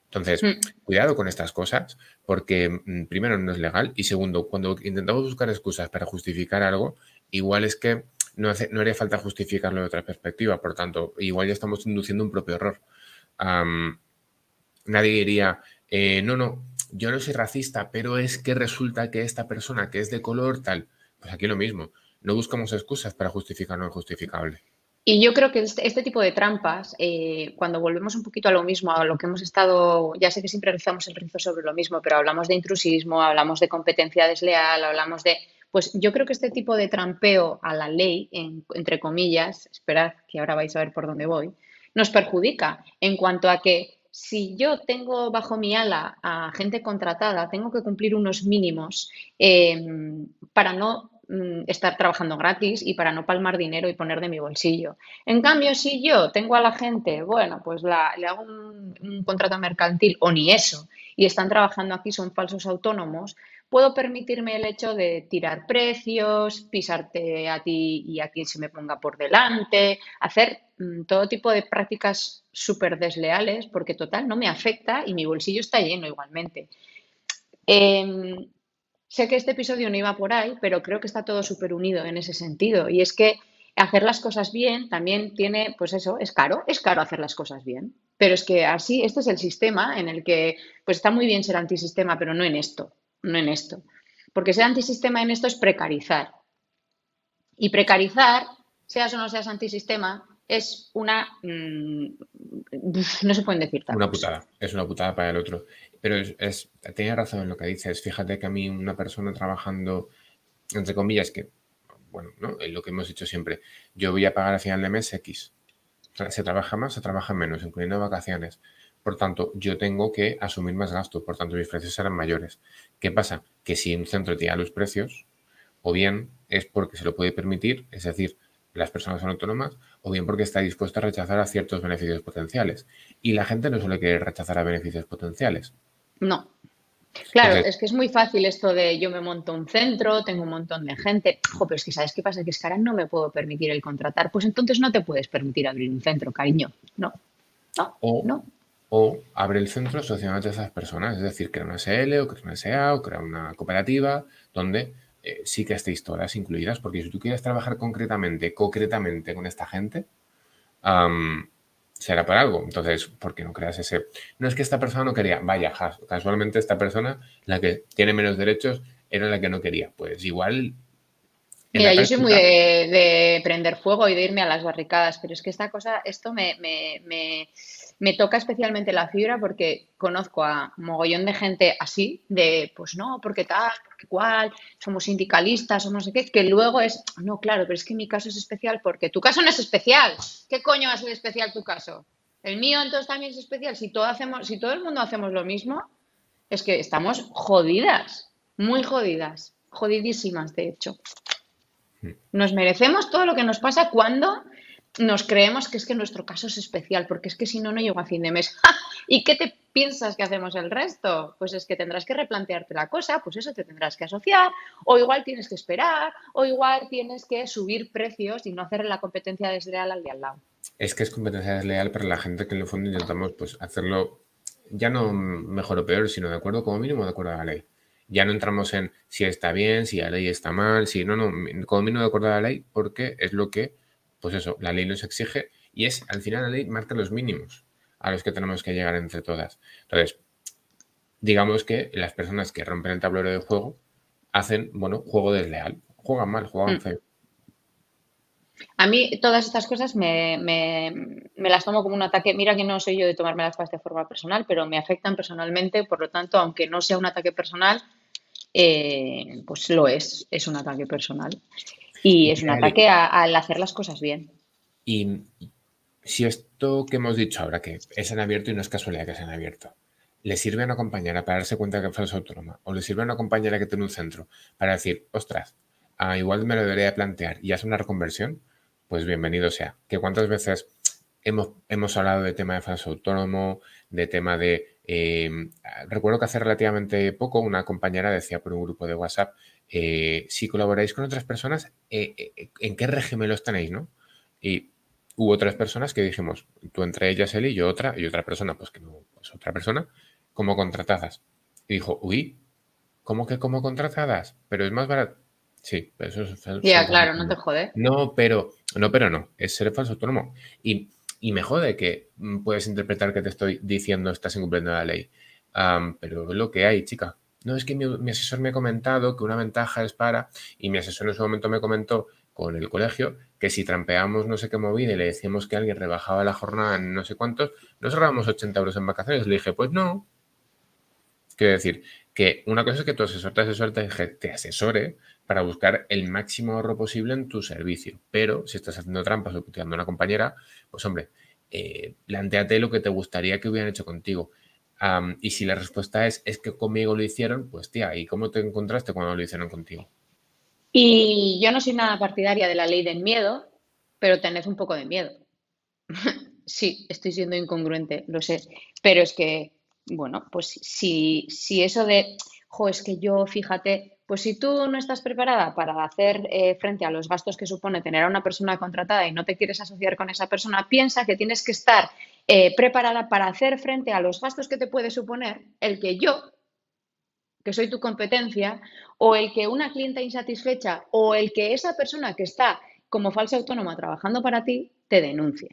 Entonces, hmm. cuidado con estas cosas, porque mm, primero no es legal y segundo, cuando intentamos buscar excusas para justificar algo, igual es que no, hace, no haría falta justificarlo de otra perspectiva, por tanto, igual ya estamos induciendo un propio error nadie diría, eh, no, no, yo no soy racista, pero es que resulta que esta persona que es de color tal, pues aquí lo mismo, no buscamos excusas para justificar lo injustificable. Y yo creo que este, este tipo de trampas, eh, cuando volvemos un poquito a lo mismo, a lo que hemos estado, ya sé que siempre rezamos el rizo sobre lo mismo, pero hablamos de intrusismo, hablamos de competencia desleal, hablamos de, pues yo creo que este tipo de trampeo a la ley, entre comillas, esperad que ahora vais a ver por dónde voy, nos perjudica en cuanto a que si yo tengo bajo mi ala a gente contratada, tengo que cumplir unos mínimos em, para no mm, estar trabajando gratis y para no palmar dinero y poner de mi bolsillo. En cambio, si yo tengo a la gente, bueno, pues le hago un, contrato mercantil o ni eso, y están trabajando aquí, son falsos autónomos, puedo permitirme el hecho de tirar precios, pisarte a ti y a quien se me ponga por delante, hacer mm, todo tipo de prácticas súper desleales, porque total, no me afecta y mi bolsillo está lleno igualmente. Em, sé que este episodio no iba por ahí, pero creo que está todo súper unido en ese sentido. Y es que hacer las cosas bien también tiene, pues eso, es caro, es caro hacer las cosas bien. Pero es que así, este es el sistema en el que, pues está muy bien ser antisistema, pero no en esto no en esto. Porque ser antisistema en esto es precarizar. Y precarizar, seas o no seas antisistema, es una... Mm, no se pueden decir tal Una putada, es una putada para el otro. Pero es, tiene razón en lo que dices. Fíjate que a mí una persona trabajando, entre comillas, que, bueno, ¿no? Es lo que hemos dicho siempre, yo voy a pagar a final de mes X. se trabaja más, se trabaja menos, incluyendo vacaciones. Por tanto, yo tengo que asumir más gasto, por tanto, mis precios serán mayores. ¿Qué pasa? Que si un centro tira los precios, o bien es porque se lo puede permitir, es decir, las personas son autónomas, o bien porque está dispuesto a rechazar a ciertos beneficios potenciales. Y la gente no suele querer rechazar a beneficios potenciales. No. Claro, es que es muy fácil esto de yo me monto un centro, tengo un montón de gente. Jo, pero es que ¿sabes qué pasa? Que es que ahora no me puedo permitir el contratar. Pues entonces no te puedes permitir abrir un centro, cariño. No. No. no o abre el centro asociándote a esas personas, es decir, crea una SL o crea una SA o crea una cooperativa donde eh, sí que estéis todas incluidas, porque si tú quieres trabajar concretamente, concretamente con esta gente, será por algo. Entonces, ¿por qué no creas ese? No es que esta persona no quería, vaya, casualmente esta persona, la que tiene menos derechos, era la que no quería. Pues igual Mira, yo soy muy de, prender fuego y de irme a las barricadas, pero es que esta cosa, esto me, me toca especialmente la fibra porque conozco a mogollón de gente así, de pues no, porque tal, porque cual, somos sindicalistas, somos no sé qué, que luego es, no, claro, pero es que mi caso es especial porque tu caso no es especial. ¿Qué coño va a ser especial tu caso? El mío entonces también es especial. Si todo, hacemos, si todo el mundo hacemos lo mismo, es que estamos jodidas, muy jodidas, jodidísimas, de hecho. Hmm. Nos merecemos todo lo que nos pasa cuando nos creemos que es que nuestro caso es especial, porque es que si no, no llego a fin de mes. ¿Y qué te piensas que hacemos el resto? Pues es que tendrás que replantearte la cosa, pues eso te tendrás que asociar, o igual tienes que esperar, o igual tienes que subir precios y no hacer la competencia desleal al de al lado. Es que es competencia desleal para la gente que en el fondo intentamos pues hacerlo ya no mejor o peor, sino de acuerdo como mínimo de acuerdo a la ley. Ya no entramos en si está bien, si la ley está mal, si no, no, como mínimo de acuerdo a la ley, porque es lo que pues eso, la ley nos exige y es, al final la ley marca los mínimos a los que tenemos que llegar entre todas. Entonces, digamos que las personas que rompen el tablero de juego hacen, bueno, juego desleal, juegan mal, juegan mm. feo. A mí todas estas cosas me, las tomo como un ataque. Mira que no soy yo de tomarme las cosas de forma personal, pero me afectan personalmente. Por lo tanto, aunque no sea un ataque personal, eh, pues lo es. Es un ataque personal. Y es un ataque al hacer las cosas bien. Y si esto que hemos dicho ahora, que es en abierto y no es casualidad que sea en abierto, le sirve a una compañera para darse cuenta que es falsa autónoma, o le sirve a una compañera que tiene un centro para decir, ostras, ah, igual me lo debería plantear y hacer una reconversión, pues bienvenido sea. Que cuántas veces hemos, hemos hablado de tema de falso autónomo, de tema de... Em, recuerdo que hace relativamente poco una compañera decía por un grupo de WhatsApp, eh, si colaboráis con otras personas, eh, eh, ¿en qué régimen los tenéis, no? Y hubo otras personas que dijimos, tú entre ellas él y yo otra, y otra persona, pues que no, pues otra persona, como contratadas. Y dijo, uy, ¿cómo que como contratadas? Pero es más barato. Sí, pero eso es. Ya, claro, no te jode. No, pero no, pero no, es ser falso autónomo. Y, me jode que mm, puedes interpretar que te estoy diciendo estás incumpliendo la ley. pero es lo que hay, chica. No, es que mi, asesor me ha comentado que una ventaja es para, y mi asesor en su momento me comentó con el colegio que si trampeamos no sé qué movida y le decíamos que alguien rebajaba la jornada en no sé cuántos, nos ahorramos 80 euros en vacaciones. Le dije, pues no. Quiero decir, que una cosa es que tu asesor te asesore, te asesore para buscar el máximo ahorro posible en tu servicio. Pero si estás haciendo trampas o puteando a una compañera, pues hombre, eh, planteate lo que te gustaría que hubieran hecho contigo. Y si la respuesta es, es que conmigo lo hicieron, pues tía, ¿y cómo te encontraste cuando lo hicieron contigo? Y yo no soy nada partidaria de la ley del miedo, pero tened un poco de miedo. sí, estoy siendo incongruente, lo sé. Pero es que, bueno, pues si, si eso de, jo, es que yo, fíjate, pues si tú no estás preparada para hacer eh, frente a los gastos que supone tener a una persona contratada y no te quieres asociar con esa persona, piensa que tienes que estar eh, preparada para hacer frente a los gastos que te puede suponer el que yo, que soy tu competencia, o el que una clienta insatisfecha o el que esa persona que está como falsa autónoma trabajando para ti te denuncie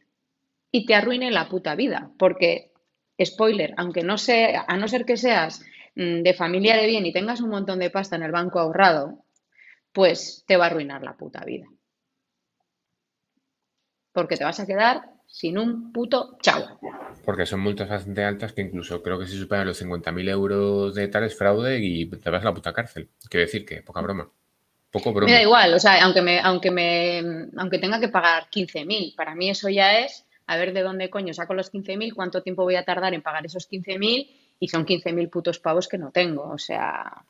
y te arruine la puta vida. Porque, spoiler, aunque no sea, a no ser que seas mm, de familia de bien y tengas un montón de pasta en el banco ahorrado, pues te va a arruinar la puta vida. Porque te vas a quedar sin un puto chavo. Porque son multas bastante altas que incluso creo que si superan los 50.000 euros de tal es fraude y te vas a la puta cárcel. Quiero decir que poca broma. Poco broma. Me da igual, o sea, aunque, me, aunque, me, aunque tenga que pagar 15.000, para mí eso ya es a ver de dónde coño saco los 15.000, cuánto tiempo voy a tardar en pagar esos 15.000 y son 15.000 putos pavos que no tengo. O sea,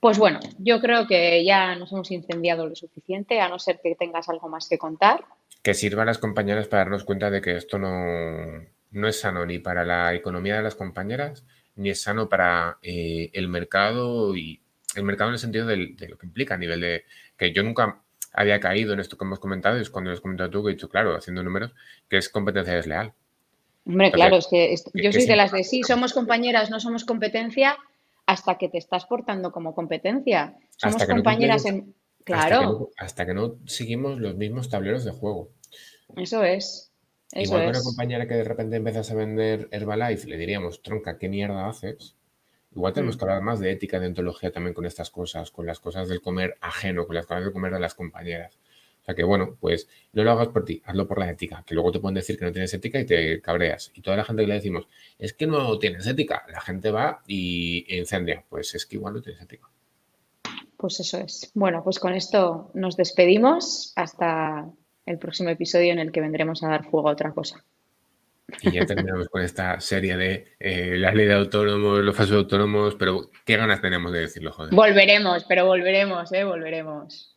pues bueno, yo creo que ya nos hemos incendiado lo suficiente, a no ser que tengas algo más que contar que sirvan las compañeras para darnos cuenta de que esto no, no es sano ni para la economía de las compañeras, ni es sano para eh, el mercado y el mercado en el sentido de, lo que implica a nivel de que yo nunca había caído en esto que hemos comentado, es cuando lo has comentado tú, que he dicho, claro, haciendo números, que es competencia desleal. Hombre, claro, es que yo soy de las de sí, somos compañeras, no somos competencia, hasta que te estás portando como competencia. Somos compañeras en Claro. Hasta que, no, seguimos los mismos tableros de juego. Eso es. Igual que una compañera que de repente empiezas a vender Herbalife, le diríamos, tronca, ¿qué mierda haces? Igual tenemos mm. que hablar más de ética, de ontología también con estas cosas, con las cosas del comer ajeno, con las cosas del comer de las compañeras. O sea que bueno, pues no lo hagas por ti, hazlo por la ética, que luego te pueden decir que no tienes ética y te cabreas. Y toda la gente que le decimos, es que no tienes ética, la gente va y incendia. Pues es que igual no tienes ética. Pues eso es. Bueno, pues con esto nos despedimos hasta el próximo episodio en el que vendremos a dar fuego a otra cosa. Y ya terminamos con esta serie de eh, la ley de autónomos, los falsos autónomos, pero qué ganas tenemos de decirlo, joder. Volveremos, pero volveremos, ¿eh? Volveremos.